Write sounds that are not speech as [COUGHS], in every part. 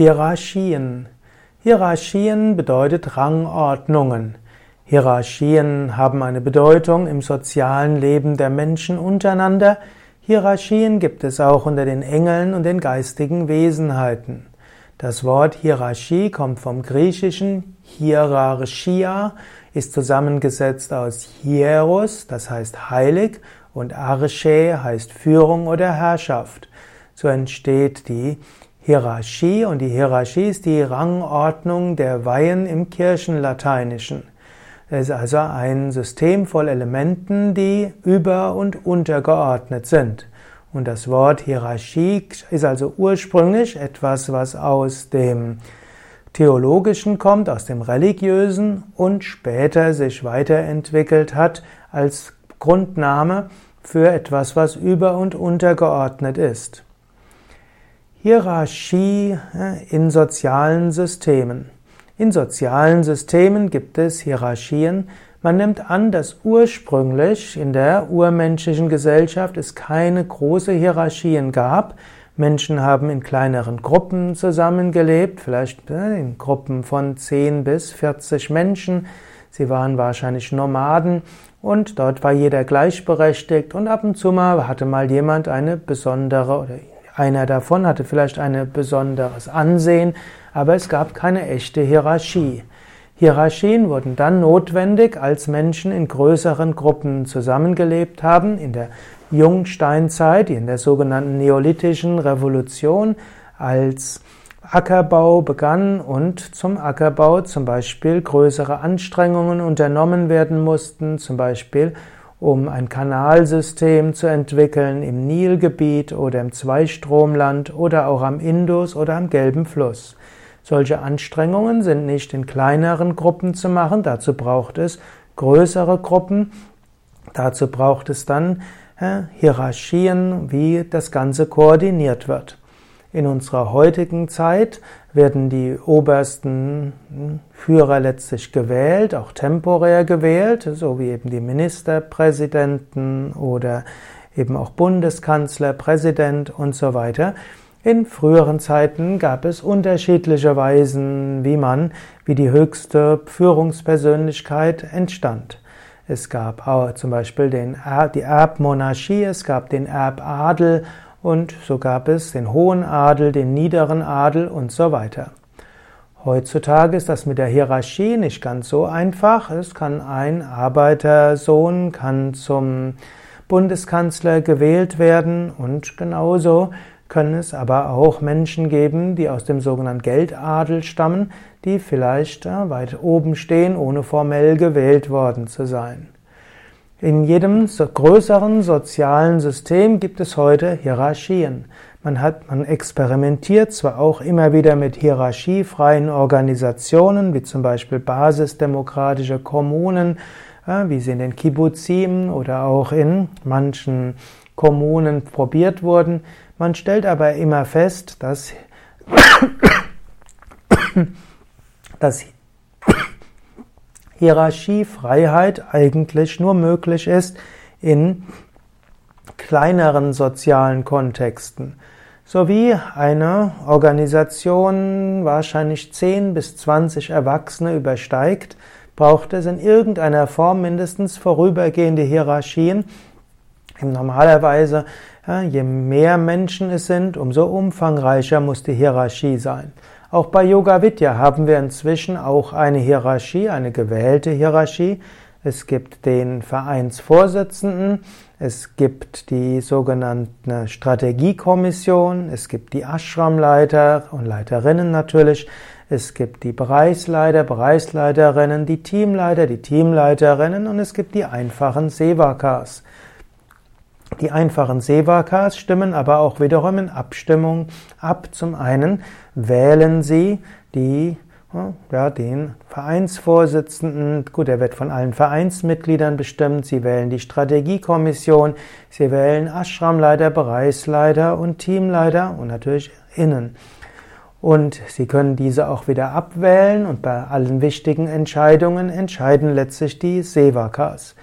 Hierarchien. Hierarchien bedeutet Rangordnungen. Hierarchien haben eine Bedeutung im sozialen Leben der Menschen untereinander. Hierarchien gibt es auch unter den Engeln und den geistigen Wesenheiten. Das Wort Hierarchie kommt vom griechischen Hierarchia, ist zusammengesetzt aus Hieros, das heißt heilig, und Arche heißt Führung oder Herrschaft. So entsteht die Hierarchie und die Hierarchie ist die Rangordnung der Weihen im Kirchenlateinischen. Es ist also ein System voll Elementen, die über- und untergeordnet sind. Und das Wort Hierarchie ist also ursprünglich etwas, was aus dem Theologischen kommt, aus dem Religiösen und später sich weiterentwickelt hat als Grundname für etwas, was über- und untergeordnet ist. Hierarchie in sozialen Systemen. In sozialen Systemen gibt es Hierarchien. Man nimmt an, dass ursprünglich in der urmenschlichen Gesellschaft es keine große Hierarchien gab. Menschen haben in kleineren Gruppen zusammengelebt, vielleicht in Gruppen von 10 bis 40 Menschen. Sie waren wahrscheinlich Nomaden und dort war jeder gleichberechtigt und ab und zu mal hatte mal jemand eine besondere oder einer davon hatte vielleicht ein besonderes Ansehen, aber es gab keine echte Hierarchie. Hierarchien wurden dann notwendig, als Menschen in größeren Gruppen zusammengelebt haben, in der Jungsteinzeit, in der sogenannten Neolithischen Revolution, als Ackerbau begann und zum Ackerbau zum Beispiel größere Anstrengungen unternommen werden mussten, zum Beispiel um ein Kanalsystem zu entwickeln im Nilgebiet oder im Zweistromland oder auch am Indus oder am Gelben Fluss. Solche Anstrengungen sind nicht in kleineren Gruppen zu machen, dazu braucht es größere Gruppen, dazu braucht es dann äh, Hierarchien, wie das Ganze koordiniert wird. In unserer heutigen Zeit werden die obersten hm, Führer letztlich gewählt, auch temporär gewählt, so wie eben die Ministerpräsidenten oder eben auch Bundeskanzler, Präsident und so weiter. In früheren Zeiten gab es unterschiedliche Weisen, wie man, wie die höchste Führungspersönlichkeit entstand. Es gab auch zum Beispiel den, die Erbmonarchie, es gab den Erbadel und so gab es den hohen Adel, den niederen Adel und so weiter. Heutzutage ist das mit der Hierarchie nicht ganz so einfach. Es kann ein Arbeitersohn kann zum Bundeskanzler gewählt werden und genauso können es aber auch Menschen geben, die aus dem sogenannten Geldadel stammen, die vielleicht weit oben stehen, ohne formell gewählt worden zu sein. In jedem größeren sozialen System gibt es heute Hierarchien. Man hat, man experimentiert zwar auch immer wieder mit hierarchiefreien Organisationen, wie zum Beispiel basisdemokratische Kommunen, wie sie in den Kibbuzim oder auch in manchen Kommunen probiert wurden. Man stellt aber immer fest, dass, [COUGHS] dass Hierarchiefreiheit eigentlich nur möglich ist in kleineren sozialen Kontexten. So wie eine Organisation wahrscheinlich 10 bis 20 Erwachsene übersteigt, braucht es in irgendeiner Form mindestens vorübergehende Hierarchien. Normalerweise, je mehr Menschen es sind, umso umfangreicher muss die Hierarchie sein. Auch bei Yoga Vidya haben wir inzwischen auch eine Hierarchie, eine gewählte Hierarchie. Es gibt den Vereinsvorsitzenden, es gibt die sogenannte Strategiekommission, es gibt die Ashramleiter und Leiterinnen natürlich, es gibt die Bereichsleiter, Bereichsleiterinnen, die Teamleiter, die Teamleiterinnen und es gibt die einfachen Sevakas. Die einfachen Sevakas stimmen aber auch wiederum in Abstimmung ab. Zum einen wählen sie die, ja, den Vereinsvorsitzenden, gut, er wird von allen Vereinsmitgliedern bestimmt, sie wählen die Strategiekommission, sie wählen Ashramleiter, Bereichsleiter und Teamleiter und natürlich innen. Und Sie können diese auch wieder abwählen und bei allen wichtigen Entscheidungen entscheiden letztlich die Sevakas.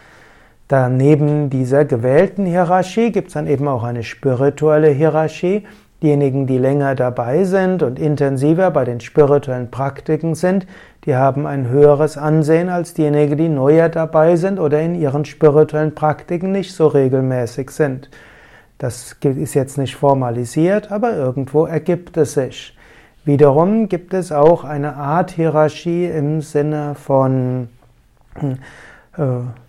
Daneben dieser gewählten Hierarchie gibt es dann eben auch eine spirituelle Hierarchie. Diejenigen, die länger dabei sind und intensiver bei den spirituellen Praktiken sind, die haben ein höheres Ansehen als diejenigen, die neuer dabei sind oder in ihren spirituellen Praktiken nicht so regelmäßig sind. Das ist jetzt nicht formalisiert, aber irgendwo ergibt es sich. Wiederum gibt es auch eine Art Hierarchie im Sinne von äh,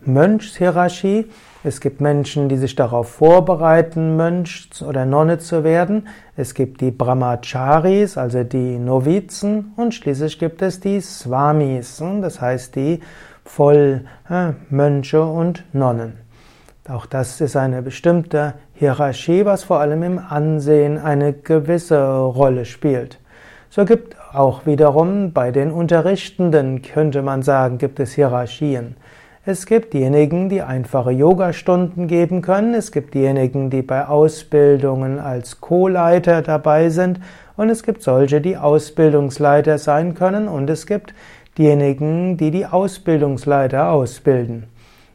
Mönchshierarchie. Es gibt Menschen, die sich darauf vorbereiten, Mönch oder Nonne zu werden. Es gibt die Brahmacharis, also die Novizen. Und schließlich gibt es die Swamis, das heißt die Vollmönche und Nonnen. Auch das ist eine bestimmte Hierarchie, was vor allem im Ansehen eine gewisse Rolle spielt. So gibt auch wiederum bei den Unterrichtenden, könnte man sagen, gibt es Hierarchien. Es gibt diejenigen, die einfache Yogastunden geben können. Es gibt diejenigen, die bei Ausbildungen als Co-Leiter dabei sind. Und es gibt solche, die Ausbildungsleiter sein können. Und es gibt diejenigen, die die Ausbildungsleiter ausbilden.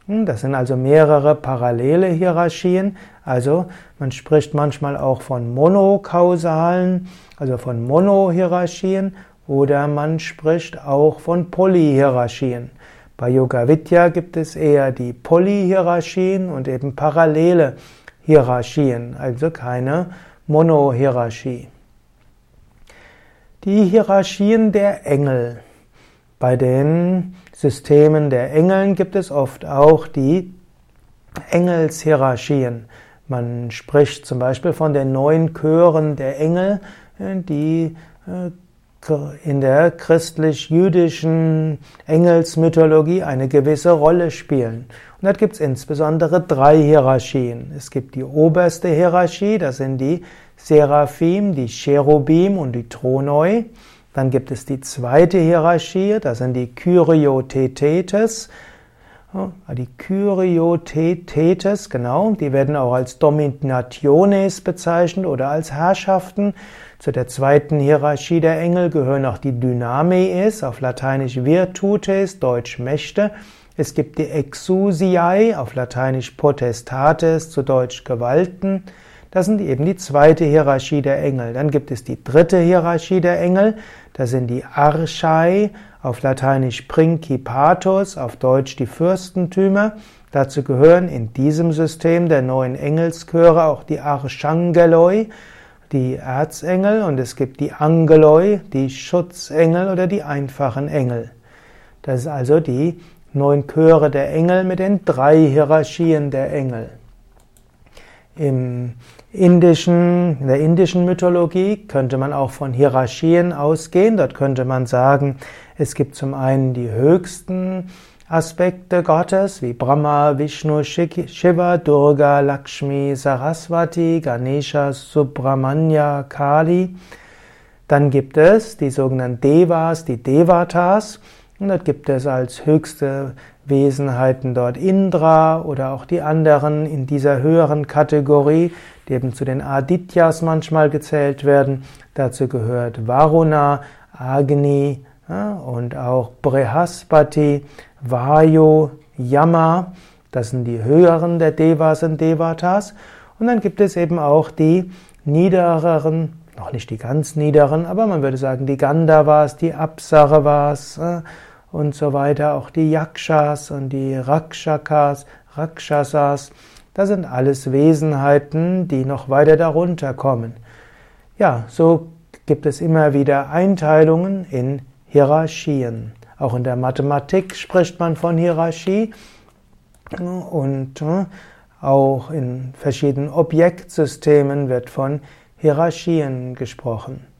Hm, das sind also mehrere parallele Hierarchien. Also man spricht manchmal auch von monokausalen, also von Monohierarchien oder man spricht auch von Polyhierarchien. Bei Yoga Vidya gibt es eher die Polyhierarchien und eben parallele Hierarchien, also keine Monohierarchie. Die Hierarchien der Engel. Bei den Systemen der Engeln gibt es oft auch die Engelshierarchien. Man spricht zum Beispiel von den neun Chören der Engel, die äh, in der christlich-jüdischen Engelsmythologie eine gewisse Rolle spielen. Und dort gibt es insbesondere drei Hierarchien. Es gibt die oberste Hierarchie, das sind die Seraphim, die Cherubim und die Thronoi. Dann gibt es die zweite Hierarchie, das sind die Kyriotetes. Die Kyriotetes, genau, die werden auch als Dominationes bezeichnet oder als Herrschaften. Zu der zweiten Hierarchie der Engel gehören auch die Dynamees, auf Lateinisch Virtutes, Deutsch Mächte. Es gibt die Exusiae, auf Lateinisch Potestates, zu Deutsch Gewalten. Das sind eben die zweite Hierarchie der Engel. Dann gibt es die dritte Hierarchie der Engel. Das sind die Archai, auf Lateinisch Principatus, auf Deutsch die Fürstentümer. Dazu gehören in diesem System der neuen Engelschöre auch die Archangeloi, die Erzengel, und es gibt die Angeloi, die Schutzengel oder die einfachen Engel. Das ist also die neun Chöre der Engel mit den drei Hierarchien der Engel. Im indischen, in der indischen Mythologie könnte man auch von Hierarchien ausgehen. Dort könnte man sagen, es gibt zum einen die höchsten Aspekte Gottes wie Brahma, Vishnu, Shiva, Durga, Lakshmi, Saraswati, Ganesha, Subramanya, Kali. Dann gibt es die sogenannten Devas, die Devatas. Und dort gibt es als höchste Wesenheiten dort Indra oder auch die anderen in dieser höheren Kategorie, die eben zu den Adityas manchmal gezählt werden. Dazu gehört Varuna, Agni ja, und auch Brihaspati, Vayu, Yama. Das sind die höheren der Devas und Devatas. Und dann gibt es eben auch die niedereren, noch nicht die ganz niederen, aber man würde sagen die Gandhavas, die Apsaravas, und so weiter, auch die Yakshas und die Rakshakas, Rakshasas, das sind alles Wesenheiten, die noch weiter darunter kommen. Ja, so gibt es immer wieder Einteilungen in Hierarchien. Auch in der Mathematik spricht man von Hierarchie und äh, auch in verschiedenen Objektsystemen wird von Hierarchien gesprochen.